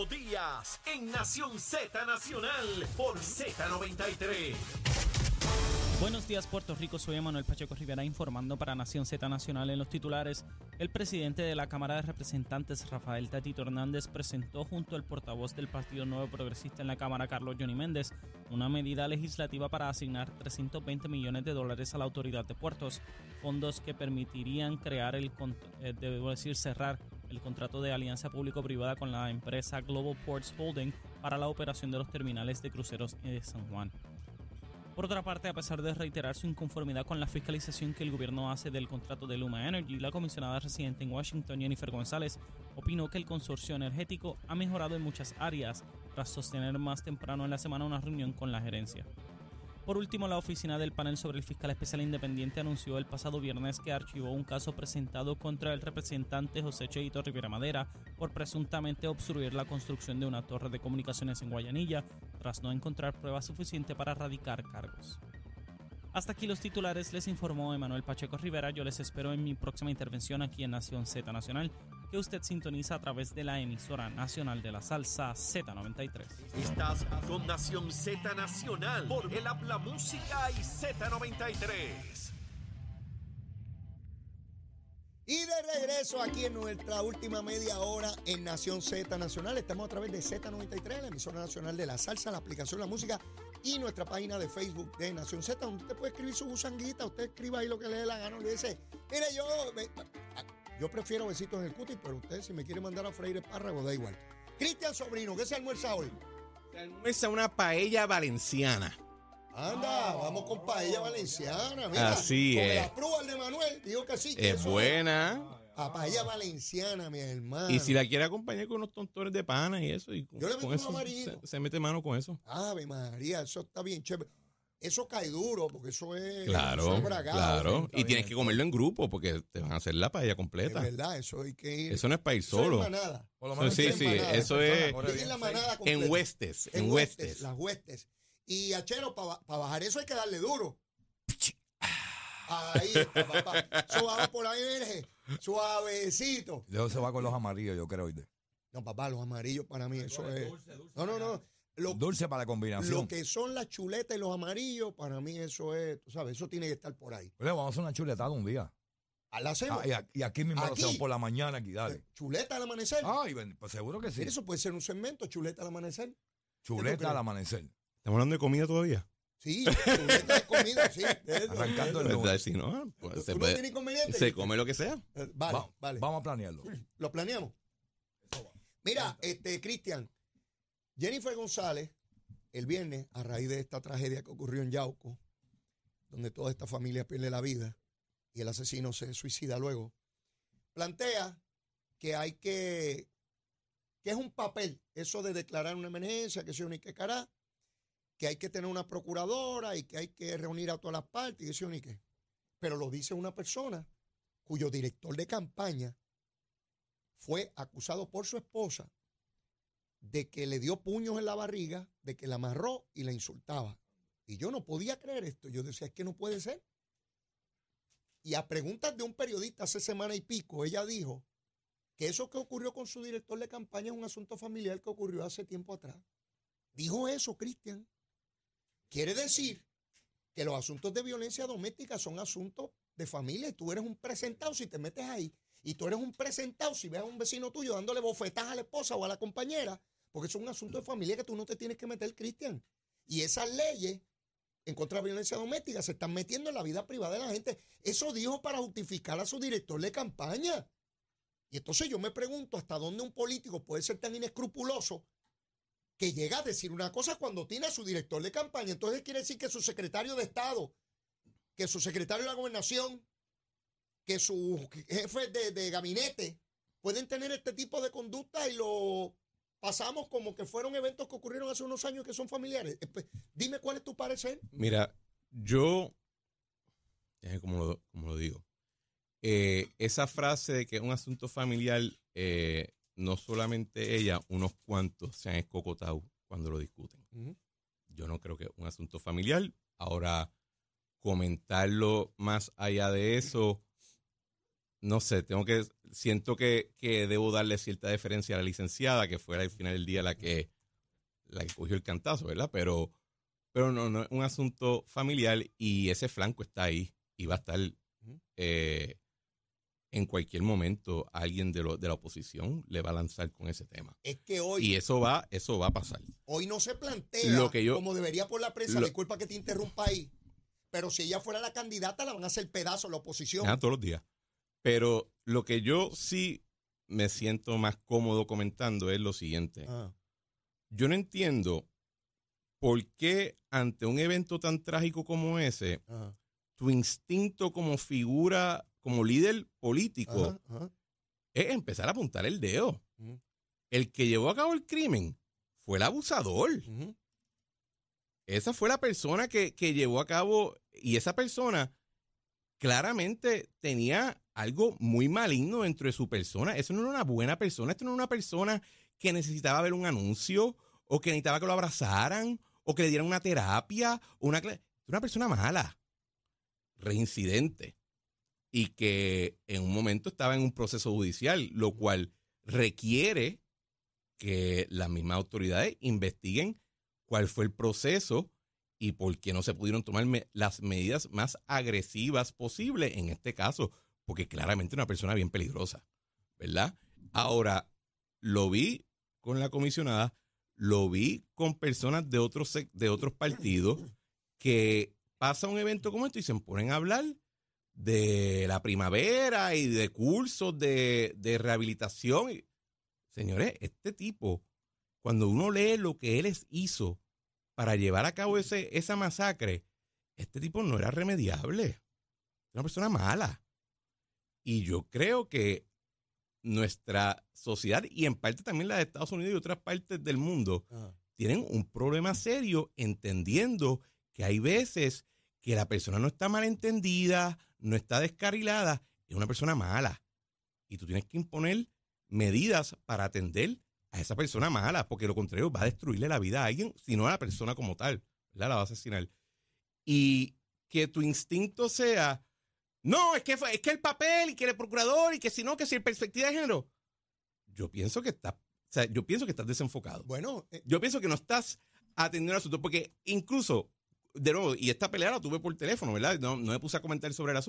Leo Díaz en Nación Z Nacional por Z93. Buenos días Puerto Rico, soy Manuel Pacheco Rivera informando para Nación Z Nacional en los titulares. El presidente de la Cámara de Representantes, Rafael Tatito Hernández, presentó junto al portavoz del Partido Nuevo Progresista en la Cámara, Carlos Johnny Méndez, una medida legislativa para asignar 320 millones de dólares a la Autoridad de Puertos, fondos que permitirían crear el, eh, debo decir, cerrar el contrato de alianza público-privada con la empresa Global Ports Holding para la operación de los terminales de cruceros de San Juan. Por otra parte, a pesar de reiterar su inconformidad con la fiscalización que el gobierno hace del contrato de Luma Energy, la comisionada residente en Washington, Jennifer González, opinó que el consorcio energético ha mejorado en muchas áreas tras sostener más temprano en la semana una reunión con la gerencia. Por último, la oficina del panel sobre el fiscal especial independiente anunció el pasado viernes que archivó un caso presentado contra el representante José Cheito Rivera Madera por presuntamente obstruir la construcción de una torre de comunicaciones en Guayanilla, tras no encontrar pruebas suficientes para radicar cargos. Hasta aquí los titulares, les informó Emanuel Pacheco Rivera. Yo les espero en mi próxima intervención aquí en Nación Z Nacional que usted sintoniza a través de la emisora nacional de la salsa Z93. Estás con Nación Z Nacional por el Habla Música y Z93. Y de regreso aquí en nuestra última media hora en Nación Z Nacional. Estamos a través de Z93, la emisora nacional de la salsa, la aplicación La Música y nuestra página de Facebook de Nación Z, donde usted puede escribir su busanguita. Usted escriba ahí lo que le dé la gana. Le dice, mire, yo yo prefiero besitos en el cutis, pero usted si me quiere mandar a freír espárragos, da igual. Cristian Sobrino, ¿qué se almuerza hoy? Se almuerza una paella valenciana. Anda, vamos con paella valenciana. Mira, Así con es. la prueba de Manuel, dijo que sí. Que Es buena. A paella valenciana, mi hermano. Y si la quiere acompañar con unos tontones de pana y eso, y con, Yo le meto con un eso se, se mete mano con eso. Ave María, eso está bien chévere. Eso cae duro, porque eso es. Claro, es bragado, claro. Y tienes que comerlo en grupo porque te van a hacer la paella Es completa. verdad, eso hay que ir. Eso no es para ir Eso es solo. manada. Por lo menos sí, sí, empanadas, eso es- la manada En huestes, en En huestes. huestes, las huestes. Y achero, para bajar eso hay que darle duro. Ahí, papá. Suave por ahí, Virgen. Suavecito. Leo se va con los amarillos, yo creo. No, papá, los amarillos para mí, eso es. No, no, no. Lo, Dulce para la combinación. lo que son las chuletas y los amarillos, para mí eso es, tú sabes, eso tiene que estar por ahí. Leo, vamos a hacer una chuletada un día. ¿A la hacemos? Ah, y, a- y aquí mismo lo Aquí. hacemos por la mañana aquí, dale. ¿Chuleta al amanecer? Ay, pues seguro que sí. Eso puede ser un segmento, chuleta al amanecer. Chuleta al amanecer. ¿Estamos hablando de comida todavía? Sí, chuleta de comida, sí. Arrancando de el eso. ¿Verdad? Si no, pues ¿Tú se, puede- inconveniente? se come lo que sea. Eh, Vale, Va- vale. Vamos a planearlo. Lo planeamos. Mira, este, Cristian, Jennifer González, el viernes, a raíz de esta tragedia que ocurrió en Yauco, donde toda esta familia pierde la vida y el asesino se suicida luego, plantea que hay que, que es un papel, eso de declarar una emergencia, que se ni que cará, que hay que tener una procuradora y que hay que reunir a todas las partes y que se ni qué. Pero lo dice una persona cuyo director de campaña fue acusado por su esposa de que le dio puños en la barriga, de que la amarró y la insultaba. Y yo no podía creer esto. Yo decía, es que no puede ser. Y a preguntas de un periodista hace semana y pico, ella dijo que eso que ocurrió con su director de campaña es un asunto familiar que ocurrió hace tiempo atrás. Dijo eso, Cristian. Quiere decir que los asuntos de violencia doméstica son asuntos de familia y tú eres un presentado si te metes ahí. Y tú eres un presentado si ves a un vecino tuyo dándole bofetadas a la esposa o a la compañera, porque eso es un asunto de familia que tú no te tienes que meter, Cristian. Y esas leyes en contra de la violencia doméstica se están metiendo en la vida privada de la gente. Eso dijo para justificar a su director de campaña. Y entonces yo me pregunto hasta dónde un político puede ser tan inescrupuloso que llega a decir una cosa cuando tiene a su director de campaña. Entonces quiere decir que su secretario de Estado, que su secretario de la gobernación, que sus jefes de, de gabinete pueden tener este tipo de conducta y lo pasamos como que fueron eventos que ocurrieron hace unos años que son familiares. Eh, pues, Dime cuál es tu parecer. Mira, yo, cómo lo, cómo lo digo. Eh, esa frase de que es un asunto familiar, eh, no solamente ella, unos cuantos se han escocotado cuando lo discuten. Yo no creo que es un asunto familiar. Ahora, comentarlo más allá de eso, no sé, tengo que, siento que, que debo darle cierta deferencia a la licenciada, que fue al final del día la que, la que cogió el cantazo, ¿verdad? Pero, pero no, no es un asunto familiar y ese flanco está ahí y va a estar eh, en cualquier momento alguien de, lo, de la oposición le va a lanzar con ese tema. Es que hoy, Y eso va, eso va a pasar. hoy no se plantea Lo que yo- como debería por la prensa. lo- disculpa que te interrumpa ahí. Pero si ella fuera la candidata, la van a hacer pedazo la oposición. Ah, todos los días. Pero lo que yo sí me siento más cómodo comentando es lo siguiente. Ah, Yo no entiendo por qué ante un evento tan trágico como ese, ah, tu instinto como figura, como líder político, ajá, ajá. es empezar a apuntar el dedo. El que llevó a cabo el crimen fue el abusador. Esa fue la persona que, que llevó a cabo, y esa persona claramente tenía algo muy maligno dentro de su persona. Eso no era una buena persona, esto no era una persona que necesitaba ver un anuncio, o que necesitaba que lo abrazaran, o que le dieran una terapia, o una, una persona mala, reincidente, y que en un momento estaba en un proceso judicial, lo cual requiere que las mismas autoridades investiguen cuál fue el proceso y por qué no se pudieron tomar las medidas más agresivas posibles en este caso, porque claramente una persona bien peligrosa, ¿verdad? Ahora, lo vi con la comisionada, lo vi con personas de otros, de otros partidos que pasa un evento como esto y se ponen a hablar de la primavera y de cursos de, de rehabilitación. Señores, este tipo, cuando uno lee lo que él hizo para llevar a cabo ese, esa masacre, este tipo no era remediable. Era una persona mala. Y yo creo que nuestra sociedad, y en parte también la de Estados Unidos y otras partes del mundo, Ah, tienen un problema serio entendiendo que hay veces que la persona no está malentendida, no está descarrilada, es una persona mala. Y tú tienes que imponer medidas para atender a esa persona mala, porque lo contrario va a destruirle la vida a alguien, si no a la persona como tal, ¿verdad? La va a asesinar. Y que tu instinto sea, no, es que, fue- es que el papel y que el procurador y que si no, que si el perspectiva de género. Yo pienso que está, o sea, yo pienso que estás desenfocado. Bueno, eh, Yo pienso que no estás atendiendo el asunto, porque incluso, de nuevo, y esta pelea la tuve por teléfono, ¿verdad? No, no me puse a comentar sobre el asunto.